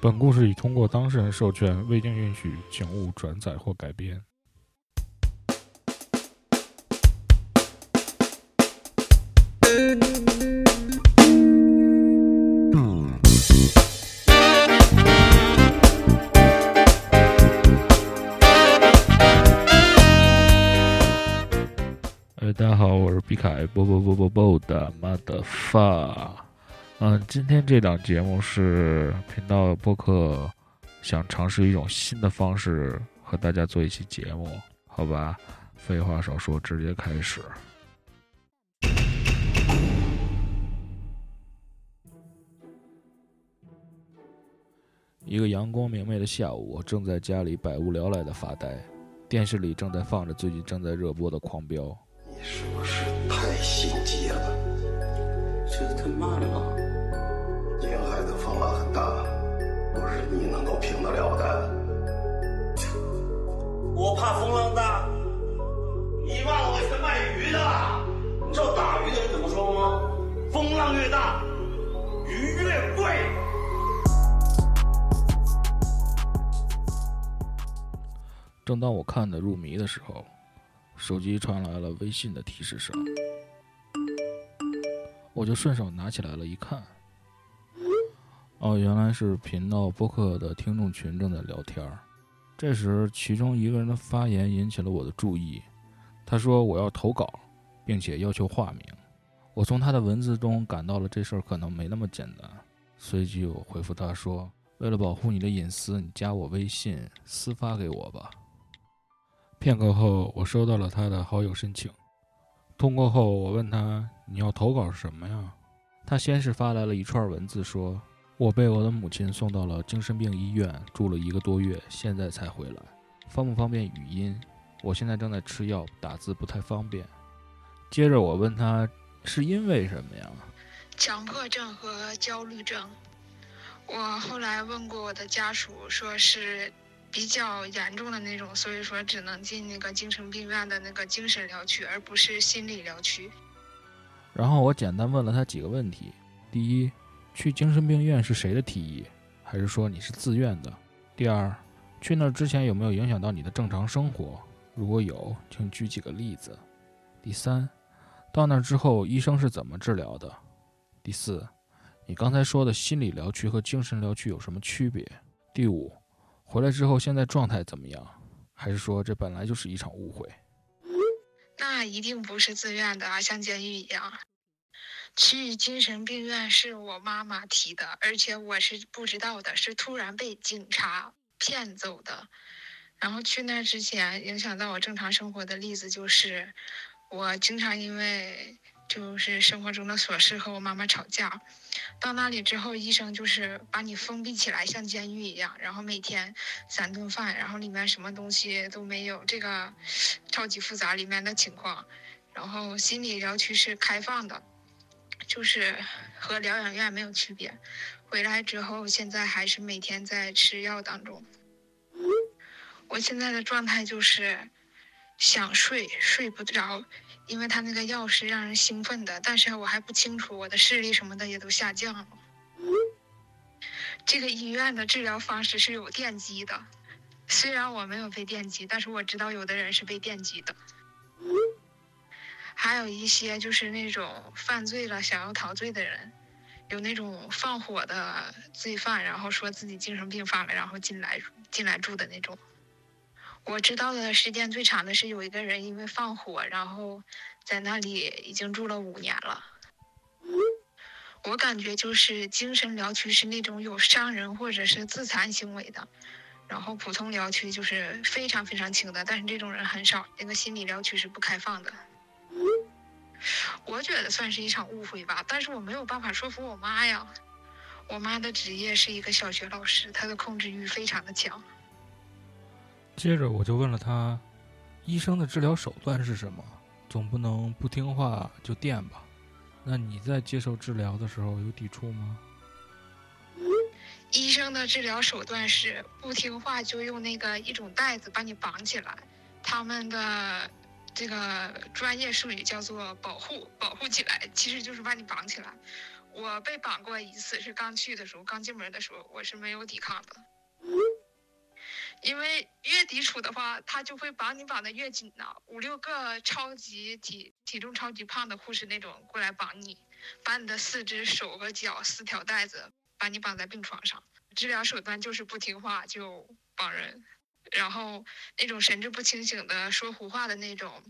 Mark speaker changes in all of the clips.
Speaker 1: 本故事已通过当事人授权，未经允许，请勿转载或改编。哎，大家好，我是毕凯，波波波波波的 mother 嗯，今天这档节目是频道播客想尝试一种新的方式和大家做一期节目，好吧？废话少说，直接开始。一个阳光明媚的下午，我正在家里百无聊赖的发呆，电视里正在放着最近正在热播的《狂飙》。
Speaker 2: 你是不是太心急了？
Speaker 3: 这太慢了。
Speaker 1: 正当我看得入迷的时候，手机传来了微信的提示声，我就顺手拿起来了，一看，哦，原来是频道播客的听众群正在聊天儿。这时，其中一个人的发言引起了我的注意，他说我要投稿，并且要求化名。我从他的文字中感到了这事儿可能没那么简单，随即我回复他说：“为了保护你的隐私，你加我微信私发给我吧。”片刻后，我收到了他的好友申请。通过后，我问他：“你要投稿什么呀？”他先是发来了一串文字，说：“我被我的母亲送到了精神病医院，住了一个多月，现在才回来，方不方便语音？我现在正在吃药，打字不太方便。”接着我问他：“是因为什么呀？”
Speaker 4: 强迫症和焦虑症。我后来问过我的家属，说是。比较严重的那种，所以说只能进那个精神病院的那个精神疗区，而不是心理疗区。
Speaker 1: 然后我简单问了他几个问题：第一，去精神病院是谁的提议，还是说你是自愿的？第二，去那儿之前有没有影响到你的正常生活？如果有，请举几个例子。第三，到那儿之后医生是怎么治疗的？第四，你刚才说的心理疗区和精神疗区有什么区别？第五。回来之后，现在状态怎么样？还是说这本来就是一场误会？
Speaker 4: 那一定不是自愿的啊，像监狱一样。去精神病院是我妈妈提的，而且我是不知道的，是突然被警察骗走的。然后去那之前，影响到我正常生活的例子就是，我经常因为。就是生活中的琐事和我妈妈吵架，到那里之后，医生就是把你封闭起来，像监狱一样，然后每天三顿饭，然后里面什么东西都没有，这个超级复杂里面的情况。然后心理疗区是开放的，就是和疗养院没有区别。回来之后，现在还是每天在吃药当中。我现在的状态就是想睡，睡不着。因为他那个药是让人兴奋的，但是我还不清楚我的视力什么的也都下降了。这个医院的治疗方式是有电击的，虽然我没有被电击，但是我知道有的人是被电击的。还有一些就是那种犯罪了想要逃罪的人，有那种放火的罪犯，然后说自己精神病犯了，然后进来进来住的那种。我知道的时间最长的是有一个人因为放火，然后在那里已经住了五年了。我感觉就是精神疗区是那种有伤人或者是自残行为的，然后普通疗区就是非常非常轻的，但是这种人很少。那个心理疗区是不开放的。我觉得算是一场误会吧，但是我没有办法说服我妈呀。我妈的职业是一个小学老师，她的控制欲非常的强。
Speaker 1: 接着我就问了他，医生的治疗手段是什么？总不能不听话就电吧？那你在接受治疗的时候有抵触吗？
Speaker 4: 医生的治疗手段是不听话就用那个一种带子把你绑起来，他们的这个专业术语叫做保护，保护起来，其实就是把你绑起来。我被绑过一次，是刚去的时候，刚进门的时候，我是没有抵抗的。因为越抵触的话，他就会把你绑得越紧呐。五六个超级体体重超级胖的护士那种过来绑你，把你的四肢、手和脚四条带子把你绑在病床上。治疗手段就是不听话就绑人，然后那种神志不清醒的、说胡话的那种，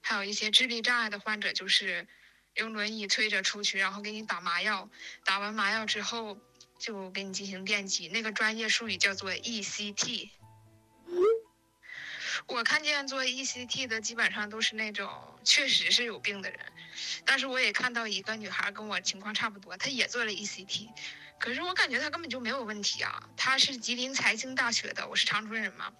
Speaker 4: 还有一些智力障碍的患者，就是用轮椅推着出去，然后给你打麻药。打完麻药之后就给你进行电击，那个专业术语叫做 ECT。我看见做 ECT 的基本上都是那种确实是有病的人，但是我也看到一个女孩跟我情况差不多，她也做了 ECT，可是我感觉她根本就没有问题啊。她是吉林财经大学的，我是长春人嘛，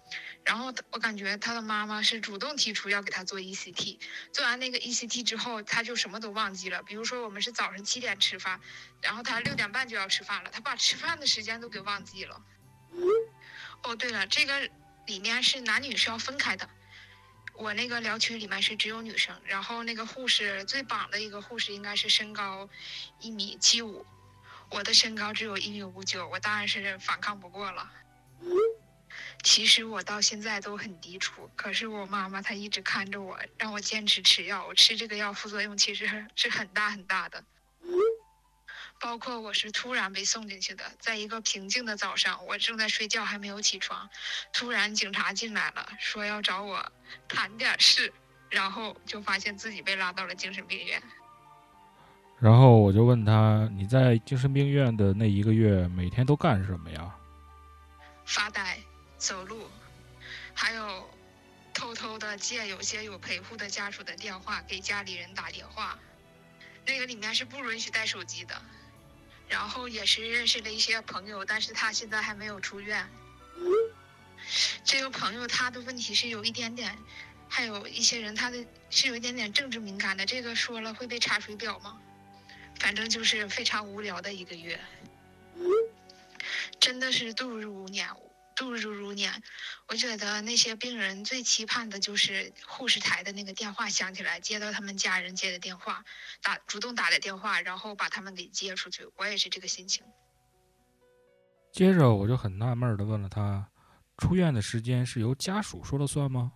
Speaker 4: 然后我感觉她的妈妈是主动提出要给她做 ECT，做完那个 ECT 之后，她就什么都忘记了。比如说我们是早上七点吃饭，然后她六点半就要吃饭了，她把吃饭的时间都给忘记了。哦，对了，这个。里面是男女是要分开的，我那个疗区里面是只有女生，然后那个护士最绑的一个护士应该是身高一米七五，我的身高只有一米五九，我当然是反抗不过了。其实我到现在都很抵触，可是我妈妈她一直看着我，让我坚持吃药，我吃这个药副作用其实是很大很大的。包括我是突然被送进去的，在一个平静的早上，我正在睡觉，还没有起床，突然警察进来了，说要找我谈点事，然后就发现自己被拉到了精神病院。
Speaker 1: 然后我就问他：“你在精神病院的那一个月，每天都干什么呀？”
Speaker 4: 发呆、走路，还有偷偷的借有些有陪护的家属的电话给家里人打电话。那个里面是不允许带手机的。然后也是认识了一些朋友，但是他现在还没有出院。这个朋友他的问题是有一点点，还有一些人他的是有一点点政治敏感的，这个说了会被查水表吗？反正就是非常无聊的一个月，真的是度日如年。度日如年，我觉得那些病人最期盼的就是护士台的那个电话响起来，接到他们家人接的电话，打主动打的电话，然后把他们给接出去。我也是这个心情。
Speaker 1: 接着我就很纳闷的问了他，出院的时间是由家属说了算吗？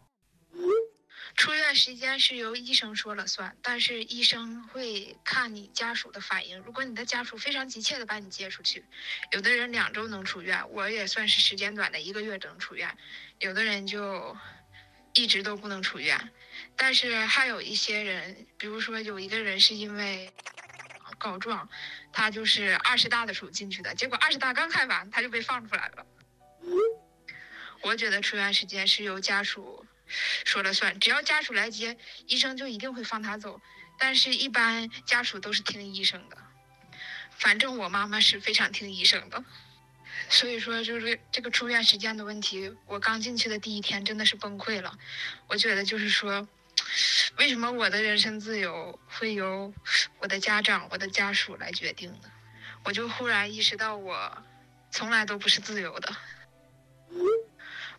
Speaker 4: 出院时间是由医生说了算，但是医生会看你家属的反应。如果你的家属非常急切的把你接出去，有的人两周能出院，我也算是时间短的，一个月能出院；有的人就一直都不能出院。但是还有一些人，比如说有一个人是因为告状，他就是二十大的时候进去的，结果二十大刚开完他就被放出来了。我觉得出院时间是由家属。说了算，只要家属来接，医生就一定会放他走。但是，一般家属都是听医生的。反正我妈妈是非常听医生的，所以说就是这个出院时间的问题。我刚进去的第一天真的是崩溃了。我觉得就是说，为什么我的人身自由会由我的家长、我的家属来决定呢？我就忽然意识到，我从来都不是自由的。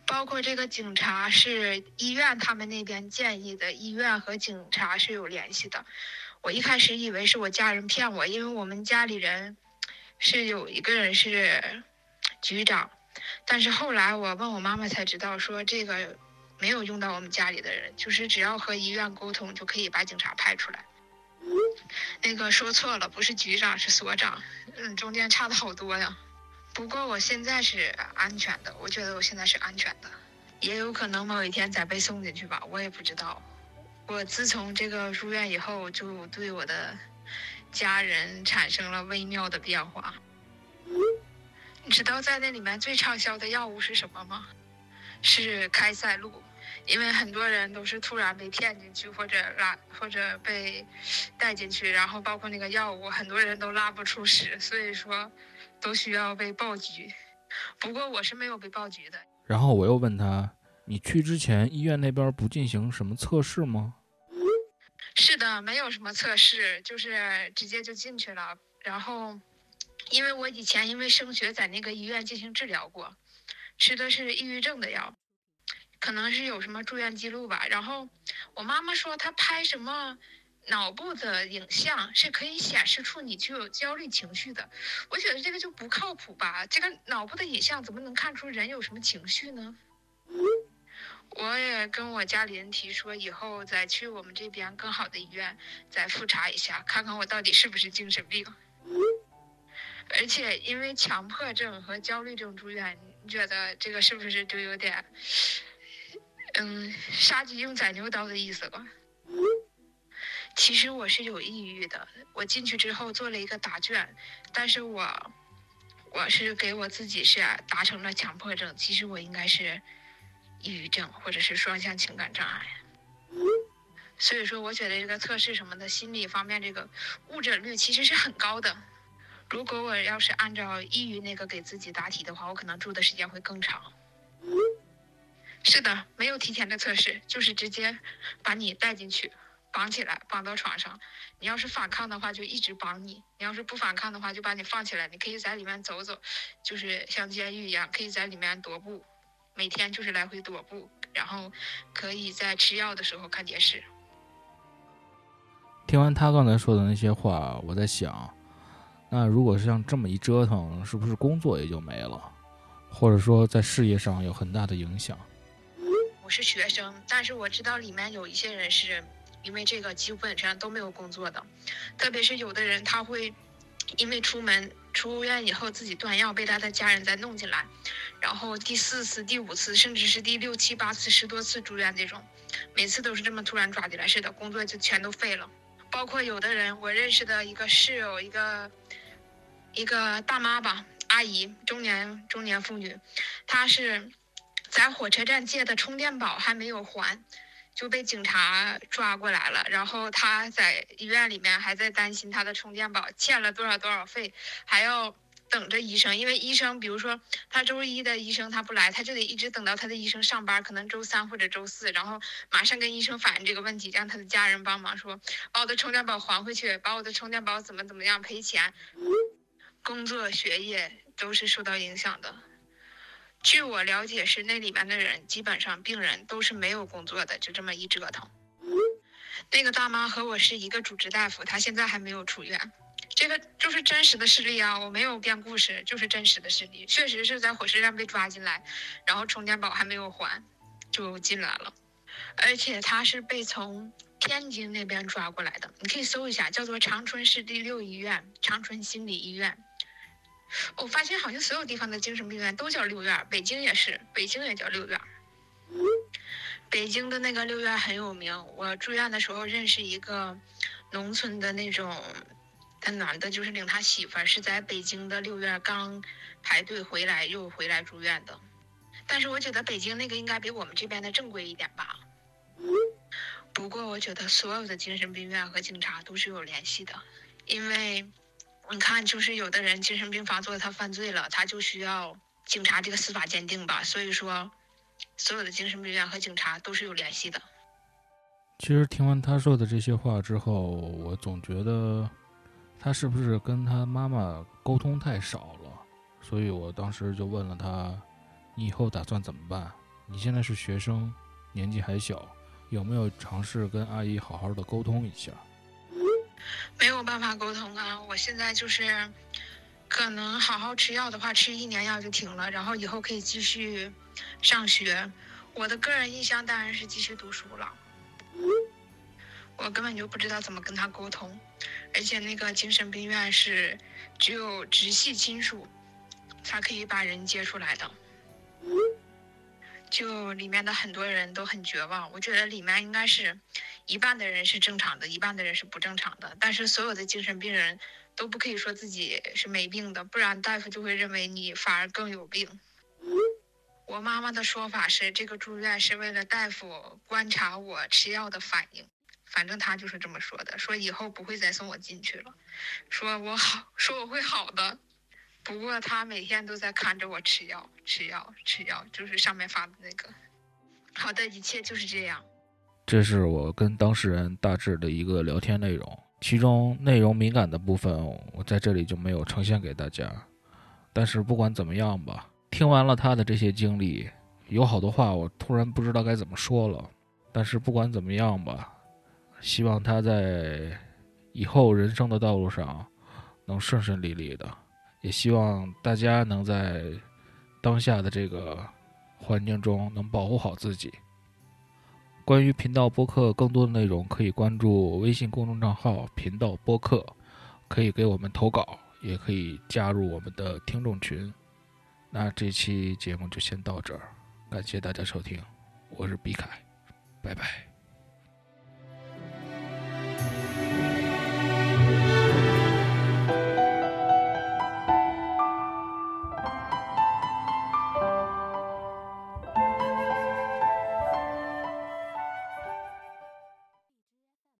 Speaker 4: 包括这个警察是医院他们那边建议的，医院和警察是有联系的。我一开始以为是我家人骗我，因为我们家里人是有一个人是局长，但是后来我问我妈妈才知道，说这个没有用到我们家里的人，就是只要和医院沟通就可以把警察派出来。那个说错了，不是局长是所长，嗯，中间差的好多呀。不过我现在是安全的，我觉得我现在是安全的，也有可能某一天再被送进去吧，我也不知道。我自从这个入院以后，就对我的家人产生了微妙的变化。你知道在那里面最畅销的药物是什么吗？是开塞露，因为很多人都是突然被骗进去，或者拉，或者被带进去，然后包括那个药物，很多人都拉不出屎，所以说。都需要被报局，不过我是没有被报局的。
Speaker 1: 然后我又问他：“你去之前，医院那边不进行什么测试吗？”
Speaker 4: 是的，没有什么测试，就是直接就进去了。然后，因为我以前因为升学在那个医院进行治疗过，吃的是抑郁症的药，可能是有什么住院记录吧。然后我妈妈说她拍什么。脑部的影像是可以显示出你具有焦虑情绪的。我觉得这个就不靠谱吧？这个脑部的影像怎么能看出人有什么情绪呢？我也跟我家里人提说，以后再去我们这边更好的医院再复查一下，看看我到底是不是精神病。而且因为强迫症和焦虑症住院，你觉得这个是不是就有点，嗯，杀鸡用宰牛刀的意思了？其实我是有抑郁的，我进去之后做了一个答卷，但是我我是给我自己是达成了强迫症，其实我应该是抑郁症或者是双向情感障碍。所以说，我觉得这个测试什么的，心理方面这个误诊率其实是很高的。如果我要是按照抑郁那个给自己答题的话，我可能住的时间会更长。是的，没有提前的测试，就是直接把你带进去。绑起来，绑到床上。你要是反抗的话，就一直绑你；你要是不反抗的话，就把你放起来。你可以在里面走走，就是像监狱一样，可以在里面踱步，每天就是来回踱步，然后可以在吃药的时候看电视。
Speaker 1: 听完他刚才说的那些话，我在想，那如果是像这么一折腾，是不是工作也就没了，或者说在事业上有很大的影响？
Speaker 4: 我是学生，但是我知道里面有一些人是。因为这个基本上都没有工作的，特别是有的人他会因为出门出院以后自己断药，被他的家人再弄进来，然后第四次、第五次，甚至是第六七八次、十多次住院这种，每次都是这么突然抓进来似的，工作就全都废了。包括有的人，我认识的一个室友，一个一个大妈吧，阿姨，中年中年妇女，她是在火车站借的充电宝还没有还。就被警察抓过来了，然后他在医院里面还在担心他的充电宝欠了多少多少费，还要等着医生，因为医生，比如说他周一的医生他不来，他就得一直等到他的医生上班，可能周三或者周四，然后马上跟医生反映这个问题，让他的家人帮忙说把我的充电宝还回去，把我的充电宝怎么怎么样赔钱，工作学业都是受到影响的。据我了解，是那里面的人基本上病人都是没有工作的，就这么一折腾。那个大妈和我是一个主治大夫，她现在还没有出院。这个就是真实的事例啊，我没有编故事，就是真实的事例，确实是在火车站被抓进来，然后充电宝还没有还，就进来了。而且他是被从天津那边抓过来的，你可以搜一下，叫做长春市第六医院长春心理医院。我发现好像所有地方的精神病院都叫六院，北京也是，北京也叫六院。北京的那个六院很有名，我住院的时候认识一个农村的那种，他男的就是领他媳妇儿是在北京的六院刚排队回来又回来住院的。但是我觉得北京那个应该比我们这边的正规一点吧。不过我觉得所有的精神病院和警察都是有联系的，因为。你看，就是有的人精神病发作，他犯罪了，他就需要警察这个司法鉴定吧。所以说，所有的精神病院和警察都是有联系的。
Speaker 1: 其实听完他说的这些话之后，我总觉得他是不是跟他妈妈沟通太少了？所以我当时就问了他：“你以后打算怎么办？你现在是学生，年纪还小，有没有尝试跟阿姨好好的沟通一下？”
Speaker 4: 没有办法沟通啊！我现在就是，可能好好吃药的话，吃一年药就停了，然后以后可以继续上学。我的个人意向当然是继续读书了。我根本就不知道怎么跟他沟通，而且那个精神病院是只有直系亲属才可以把人接出来的，就里面的很多人都很绝望。我觉得里面应该是。一半的人是正常的，一半的人是不正常的。但是所有的精神病人都不可以说自己是没病的，不然大夫就会认为你反而更有病。我妈妈的说法是，这个住院是为了大夫观察我吃药的反应。反正她就是这么说的，说以后不会再送我进去了，说我好，说我会好的。不过他每天都在看着我吃药，吃药，吃药，就是上面发的那个。好的，一切就是这样。
Speaker 1: 这是我跟当事人大致的一个聊天内容，其中内容敏感的部分我在这里就没有呈现给大家。但是不管怎么样吧，听完了他的这些经历，有好多话我突然不知道该怎么说了。但是不管怎么样吧，希望他在以后人生的道路上能顺顺利利的，也希望大家能在当下的这个环境中能保护好自己。关于频道播客更多的内容，可以关注微信公众账号“频道播客”，可以给我们投稿，也可以加入我们的听众群。那这期节目就先到这儿，感谢大家收听，我是毕凯，拜拜。